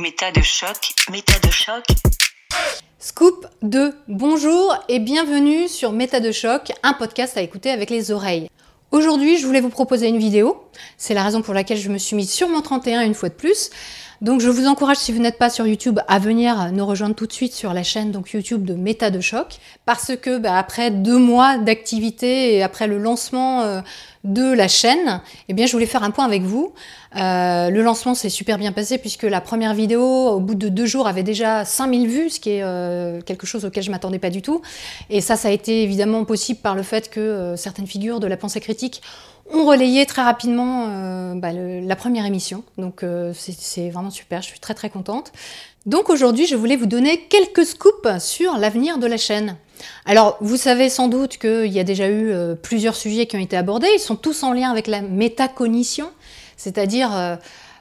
Méta de choc, méta de choc. Scoop 2, bonjour et bienvenue sur Méta de choc, un podcast à écouter avec les oreilles. Aujourd'hui, je voulais vous proposer une vidéo. C'est la raison pour laquelle je me suis mise sur mon 31 une fois de plus. Donc je vous encourage, si vous n'êtes pas sur YouTube, à venir nous rejoindre tout de suite sur la chaîne donc YouTube de Méta de Choc. Parce que bah, après deux mois d'activité et après le lancement euh, de la chaîne, eh bien je voulais faire un point avec vous. Euh, le lancement s'est super bien passé puisque la première vidéo, au bout de deux jours, avait déjà 5000 vues, ce qui est euh, quelque chose auquel je m'attendais pas du tout. Et ça, ça a été évidemment possible par le fait que certaines figures de la pensée critique ont relayé très rapidement euh, bah, la première émission. Donc euh, c'est vraiment super, je suis très très contente. Donc aujourd'hui, je voulais vous donner quelques scoops sur l'avenir de la chaîne. Alors, vous savez sans doute qu'il y a déjà eu euh, plusieurs sujets qui ont été abordés. Ils sont tous en lien avec la métacognition, c'est-à-dire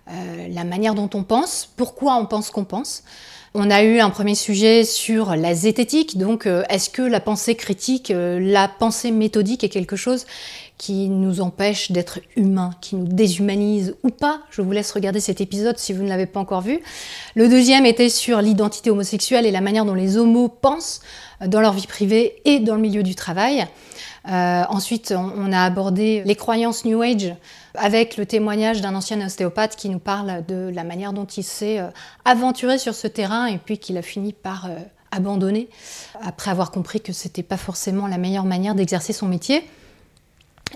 la manière dont on pense, pourquoi on pense qu'on pense. On a eu un premier sujet sur la zététique, donc est-ce que la pensée critique, la pensée méthodique est quelque chose qui nous empêche d'être humains, qui nous déshumanise ou pas. Je vous laisse regarder cet épisode si vous ne l'avez pas encore vu. Le deuxième était sur l'identité homosexuelle et la manière dont les homos pensent dans leur vie privée et dans le milieu du travail. Euh, ensuite, on, a abordé les croyances New Age avec le témoignage d'un ancien ostéopathe qui nous parle de la manière dont il s'est euh, aventuré sur ce terrain et puis qu'il a fini par euh, abandonner après avoir compris que c'était pas forcément la meilleure manière d'exercer son métier.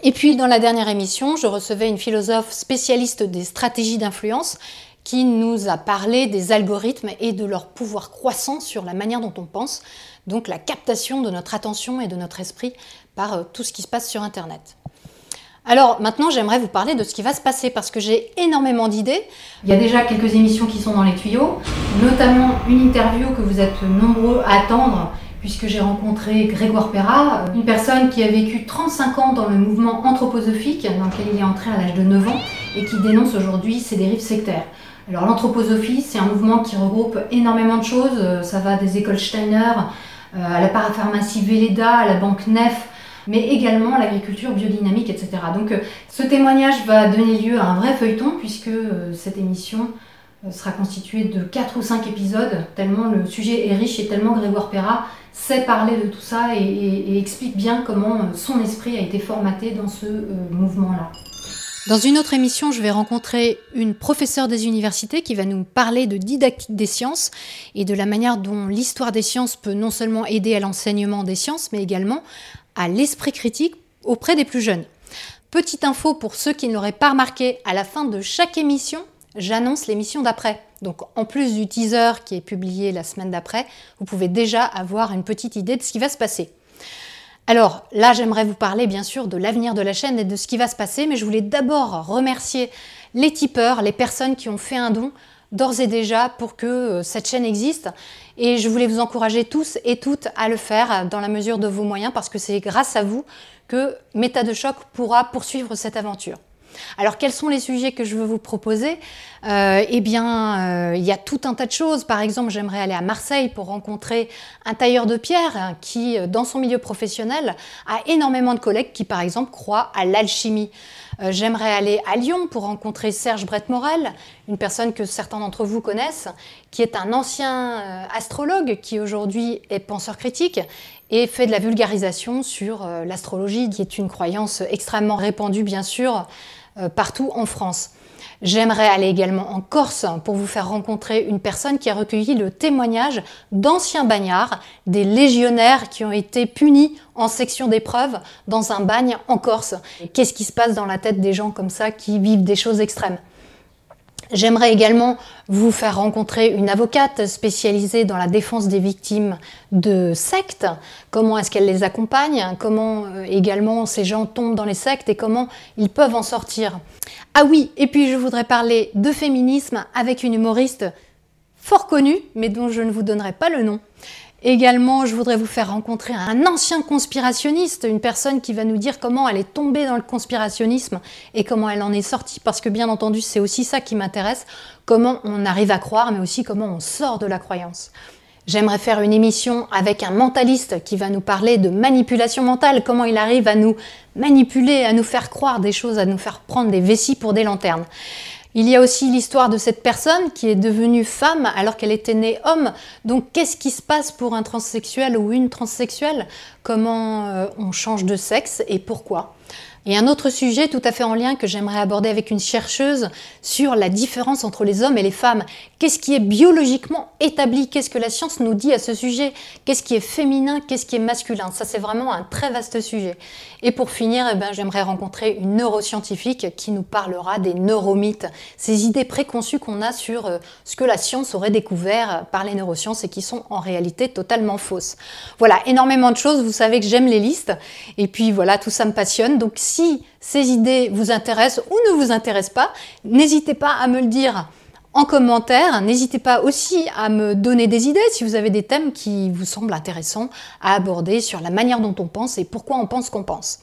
Et puis dans la dernière émission, je recevais une philosophe spécialiste des stratégies d'influence qui nous a parlé des algorithmes et de leur pouvoir croissant sur la manière dont on pense, donc la captation de notre attention et de notre esprit par euh, tout ce qui se passe sur Internet. Alors maintenant, j'aimerais vous parler de ce qui va se passer parce que j'ai énormément d'idées. Il y a déjà quelques émissions qui sont dans les tuyaux, notamment une interview que vous êtes nombreux à attendre puisque j'ai rencontré Grégoire Perra, une personne qui a vécu 35 ans dans le mouvement anthroposophique, dans lequel il est entré à l'âge de 9 ans, et qui dénonce aujourd'hui ses dérives sectaires. Alors l'anthroposophie, c'est un mouvement qui regroupe énormément de choses, ça va des écoles Steiner euh, à la parapharmacie Véleda, à la banque Nef, mais également à l'agriculture biodynamique, etc. Donc euh, ce témoignage va donner lieu à un vrai feuilleton, puisque euh, cette émission sera constituée de 4 ou 5 épisodes, tellement le sujet est riche et tellement Grégoire Perra sait parler de tout ça et, explique bien comment euh, son esprit a été formaté dans ce euh, mouvement-là. Dans une autre émission, je vais rencontrer une professeure des universités qui va nous parler de didactique des sciences et de la manière dont l'histoire des sciences peut non seulement aider à l'enseignement des sciences, mais également à l'esprit critique auprès des plus jeunes. Petite info pour ceux qui ne l'auraient pas remarqué, à la fin de chaque émission, j'annonce l'émission d'après. Donc en plus du teaser qui est publié la semaine d'après, vous pouvez déjà avoir une petite idée de ce qui va se passer. Alors là, j'aimerais vous parler bien sûr de l'avenir de la chaîne et de ce qui va se passer, mais je voulais d'abord remercier les tipeurs, les personnes qui ont fait un don d'ores et déjà pour que euh, cette chaîne existe. Et je voulais vous encourager tous et toutes à le faire dans la mesure de vos moyens parce que c'est grâce à vous que Méta de choc pourra poursuivre cette aventure. Alors quels sont les sujets que je veux vous proposer euh, Eh bien, euh, il y a tout un tas de choses. Par exemple, j'aimerais aller à Marseille pour rencontrer un tailleur de pierre hein, qui, euh, dans son milieu professionnel, a énormément de collègues qui, par exemple, croient à l'alchimie. j'aimerais aller à Lyon pour rencontrer Serge Brett-Morel, une personne que certains d'entre vous connaissent, qui est un ancien astrologue qui aujourd'hui est penseur critique et fait de la vulgarisation sur l'astrologie, qui est une croyance extrêmement répandue, bien sûr, partout en France. J'aimerais aller également en Corse pour vous faire rencontrer une personne qui a recueilli le témoignage d'anciens bagnards, des légionnaires qui ont été punis en section d'épreuve dans un bagne en Corse. Qu'est-ce qui se passe dans la tête des gens comme ça qui vivent des choses extrêmes? J'aimerais également vous faire rencontrer une avocate spécialisée dans la défense des victimes de sectes. Comment est-ce qu'elle les accompagne? Comment euh, également ces gens tombent dans les sectes et comment ils peuvent en sortir? Ah oui, et puis je voudrais parler de féminisme avec une humoriste fort connue, mais dont je ne vous donnerai pas le nom, Également, je voudrais vous faire rencontrer un ancien conspirationniste, une personne qui va nous dire comment elle est tombée dans le conspirationnisme et comment elle en est sortie, parce que bien entendu, c'est aussi ça qui m'intéresse, comment on arrive à croire, mais aussi comment on sort de la croyance. J'aimerais faire une émission avec un mentaliste qui va nous parler de manipulation mentale, comment il arrive à nous manipuler, à nous faire croire des choses, à nous faire prendre des vessies pour des lanternes. Il y a aussi l'histoire de cette personne qui est devenue femme alors qu'elle était née homme. Donc qu'est-ce qui se passe pour un transsexuel ou une transsexuelle? Comment euh, on change de sexe et pourquoi? Et un autre sujet tout à fait en lien que j'aimerais aborder avec une chercheuse sur la différence entre les hommes et les femmes. Qu'est-ce qui est biologiquement établi? Qu'est-ce que la science nous dit à ce sujet? Qu'est-ce qui est féminin? Qu'est-ce qui est masculin? Ça, c'est vraiment un très vaste sujet. Et pour finir, eh ben, j'aimerais rencontrer une neuroscientifique qui nous parlera des neuromythes, ces idées préconçues qu'on a sur euh, ce que la science aurait découvert par les neurosciences et qui sont en réalité totalement fausses. Voilà, énormément de choses. Vous savez que j'aime les listes. Et puis voilà, tout ça me passionne. Donc si ces idées vous intéressent ou ne vous intéressent pas, n'hésitez pas à me le dire en commentaire. N'hésitez pas aussi à me donner des idées si vous avez des thèmes qui vous semblent intéressants à aborder sur la manière dont on pense et pourquoi on pense qu'on pense.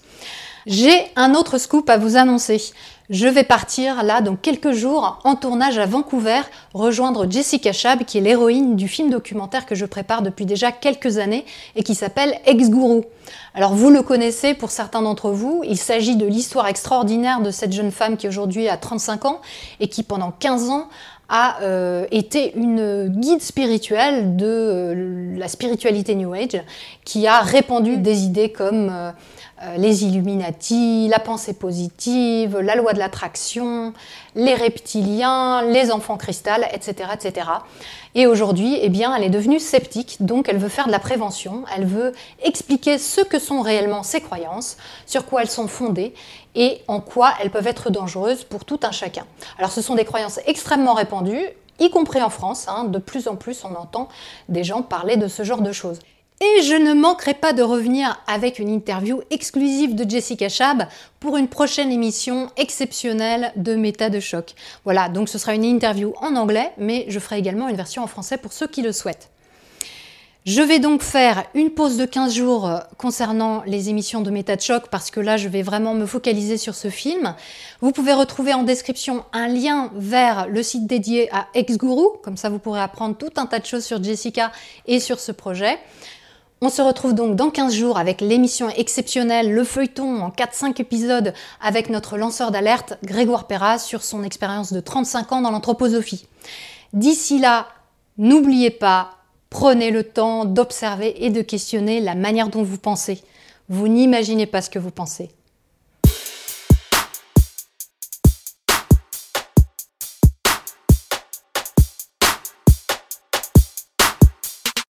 J'ai un autre scoop à vous annoncer. Je vais partir là dans quelques jours en tournage à Vancouver, rejoindre Jessica Chab, qui est l'héroïne du film documentaire que je prépare depuis déjà quelques années et qui s'appelle Ex-Gourou. Alors vous le connaissez pour certains d'entre vous, il s'agit de l'histoire extraordinaire de cette jeune femme qui aujourd'hui a 35 ans et qui pendant 15 ans a euh, été une guide spirituelle de euh, la spiritualité New Age qui a répandu des idées comme euh, les Illuminati, la pensée positive, la loi de l'attraction, les reptiliens, les enfants cristal, etc. etc. Et aujourd'hui, eh bien, elle est devenue sceptique, donc elle veut faire de la prévention, elle veut expliquer ce que sont réellement ses croyances, sur quoi elles sont fondées et en quoi elles peuvent être dangereuses pour tout un chacun. Alors ce sont des croyances extrêmement répandues, y compris en France, hein. de plus en plus on entend des gens parler de ce genre de choses. Et je ne manquerai pas de revenir avec une interview exclusive de Jessica Chab pour une prochaine émission exceptionnelle de Méta de choc. Voilà, donc ce sera une interview en anglais, mais je ferai également une version en français pour ceux qui le souhaitent. Je vais donc faire une pause de 15 jours concernant les émissions de Méta de choc parce que là je vais vraiment me focaliser sur ce film. Vous pouvez retrouver en description un lien vers le site dédié à Ex-Guru, comme ça vous pourrez apprendre tout un tas de choses sur Jessica et sur ce projet. On se retrouve donc dans 15 jours avec l'émission exceptionnelle, le feuilleton en 4-5 épisodes avec notre lanceur d'alerte Grégoire Perras sur son expérience de 35 ans dans l'anthroposophie. D'ici là, n'oubliez pas, prenez le temps d'observer et de questionner la manière dont vous pensez. Vous n'imaginez pas ce que vous pensez.